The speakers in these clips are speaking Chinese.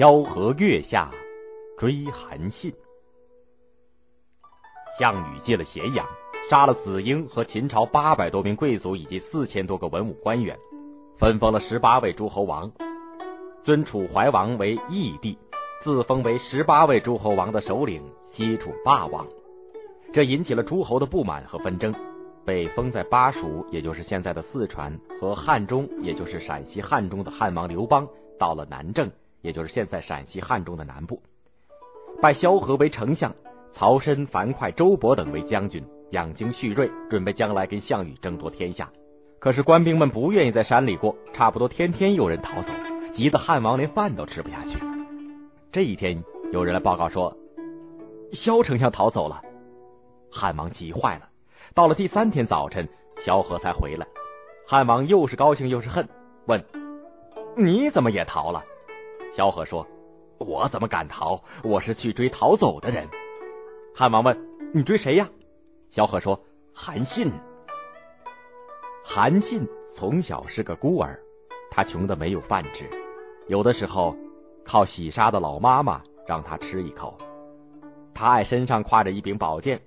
萧何月下追韩信。项羽进了咸阳，杀了子婴和秦朝八百多名贵族以及四千多个文武官员，分封了十八位诸侯王，尊楚怀王为义帝，自封为十八位诸侯王的首领西楚霸王。这引起了诸侯的不满和纷争，被封在巴蜀，也就是现在的四川，和汉中，也就是陕西汉中的汉王刘邦到了南郑。也就是现在陕西汉中的南部，拜萧何为丞相，曹参、樊哙、周勃等为将军，养精蓄锐，准备将来跟项羽争夺天下。可是官兵们不愿意在山里过，差不多天天有人逃走，急得汉王连饭都吃不下去。这一天，有人来报告说，萧丞相逃走了，汉王急坏了。到了第三天早晨，萧何才回来，汉王又是高兴又是恨，问：“你怎么也逃了？”萧何说：“我怎么敢逃？我是去追逃走的人。”汉王问：“你追谁呀？”萧何说：“韩信。”韩信从小是个孤儿，他穷的没有饭吃，有的时候靠洗杀的老妈妈让他吃一口。他爱身上挎着一柄宝剑。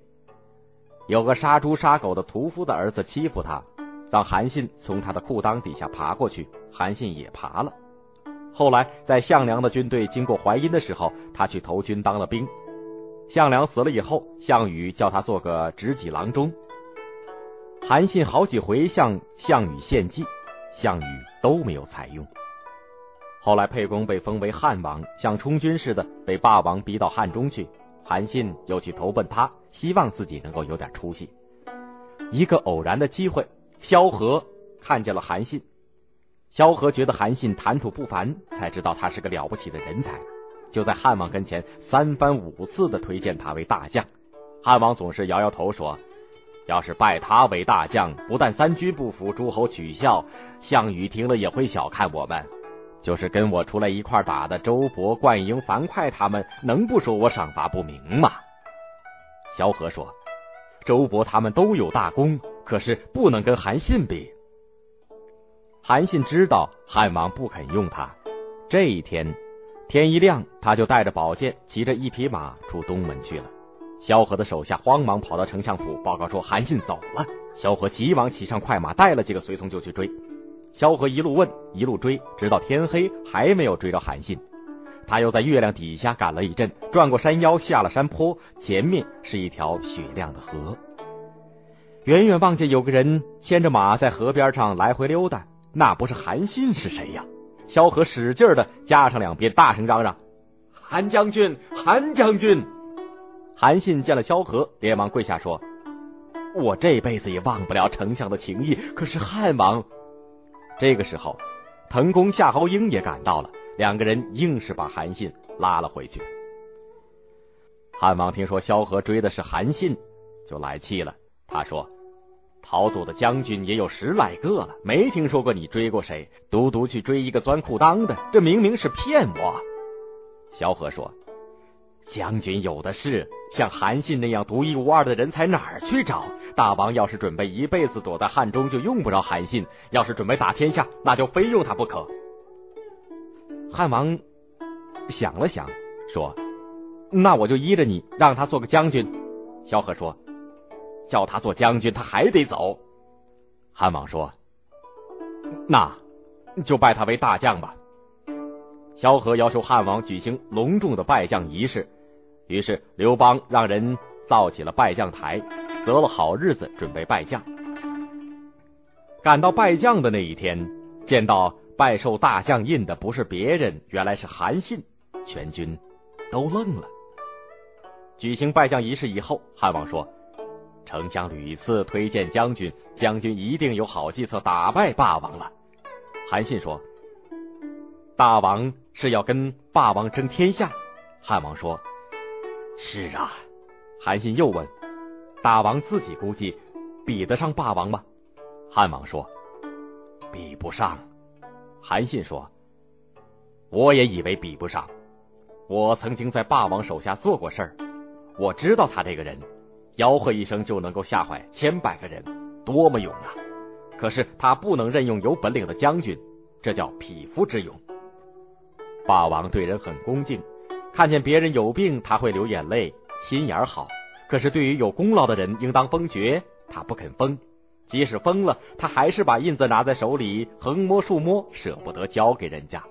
有个杀猪杀狗的屠夫的儿子欺负他，让韩信从他的裤裆底下爬过去，韩信也爬了。后来，在项梁的军队经过淮阴的时候，他去投军当了兵。项梁死了以后，项羽叫他做个执戟郎中。韩信好几回向项羽献计，项羽都没有采用。后来，沛公被封为汉王，像充军似的被霸王逼到汉中去。韩信又去投奔他，希望自己能够有点出息。一个偶然的机会，萧何看见了韩信。萧何觉得韩信谈吐不凡，才知道他是个了不起的人才，就在汉王跟前三番五次的推荐他为大将。汉王总是摇摇头说：“要是拜他为大将，不但三军不服，诸侯取笑，项羽听了也会小看我们。就是跟我出来一块打的周勃、灌婴、樊哙他们，能不说我赏罚不明吗？”萧何说：“周勃他们都有大功，可是不能跟韩信比。”韩信知道汉王不肯用他，这一天，天一亮，他就带着宝剑，骑着一匹马出东门去了。萧何的手下慌忙跑到丞相府报告说韩信走了。萧何急忙骑上快马，带了几个随从就去追。萧何一路问，一路追，直到天黑还没有追着韩信。他又在月亮底下赶了一阵，转过山腰，下了山坡，前面是一条雪亮的河。远远望见有个人牵着马在河边上来回溜达。那不是韩信是谁呀？萧何使劲的加上两遍，大声嚷嚷：“韩将军，韩将军！”韩信见了萧何，连忙跪下说：“我这辈子也忘不了丞相的情谊。可是汉王……”这个时候，滕公夏侯婴也赶到了，两个人硬是把韩信拉了回去。汉王听说萧何追的是韩信，就来气了，他说。逃走的将军也有十来个了，没听说过你追过谁？独独去追一个钻裤裆的，这明明是骗我。萧何说：“将军有的是，像韩信那样独一无二的人才哪儿去找？大王要是准备一辈子躲在汉中，就用不着韩信；要是准备打天下，那就非用他不可。”汉王想了想，说：“那我就依着你，让他做个将军。”萧何说。叫他做将军，他还得走。汉王说：“那，就拜他为大将吧。”萧何要求汉王举行隆重的拜将仪式，于是刘邦让人造起了拜将台，择了好日子准备拜将。赶到拜将的那一天，见到拜受大将印的不是别人，原来是韩信，全军都愣了。举行拜将仪式以后，汉王说。丞相屡次推荐将军，将军一定有好计策打败霸王了。韩信说：“大王是要跟霸王争天下？”汉王说：“是啊。”韩信又问：“大王自己估计比得上霸王吗？”汉王说：“比不上。”韩信说：“我也以为比不上。我曾经在霸王手下做过事儿，我知道他这个人。”吆喝一声就能够吓坏千百个人，多么勇啊！可是他不能任用有本领的将军，这叫匹夫之勇。霸王对人很恭敬，看见别人有病他会流眼泪，心眼好。可是对于有功劳的人，应当封爵，他不肯封。即使封了，他还是把印子拿在手里，横摸竖摸，舍不得交给人家。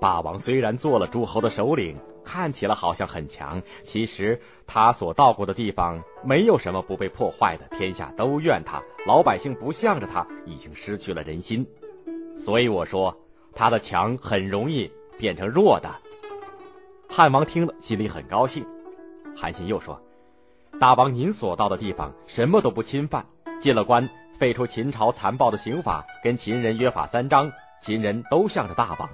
霸王虽然做了诸侯的首领，看起来好像很强，其实他所到过的地方没有什么不被破坏的，天下都怨他，老百姓不向着他，已经失去了人心。所以我说，他的强很容易变成弱的。汉王听了，心里很高兴。韩信又说：“大王，您所到的地方，什么都不侵犯。”进了关，废除秦朝残暴的刑法，跟秦人约法三章，秦人都向着大王。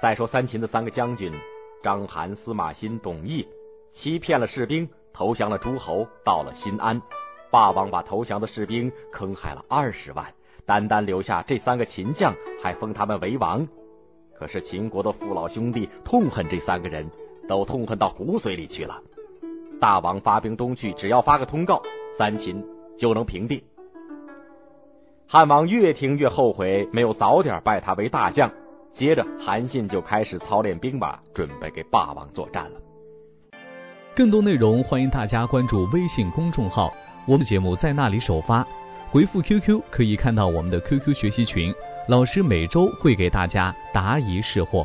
再说三秦的三个将军，章邯、司马欣、董翳，欺骗了士兵，投降了诸侯，到了新安。霸王把投降的士兵坑害了二十万，单单留下这三个秦将，还封他们为王。可是秦国的父老兄弟痛恨这三个人，都痛恨到骨髓里去了。大王发兵东去，只要发个通告，三秦。就能平定。汉王越听越后悔，没有早点拜他为大将。接着，韩信就开始操练兵马，准备给霸王作战了。更多内容，欢迎大家关注微信公众号，我们节目在那里首发。回复 QQ 可以看到我们的 QQ 学习群，老师每周会给大家答疑释惑。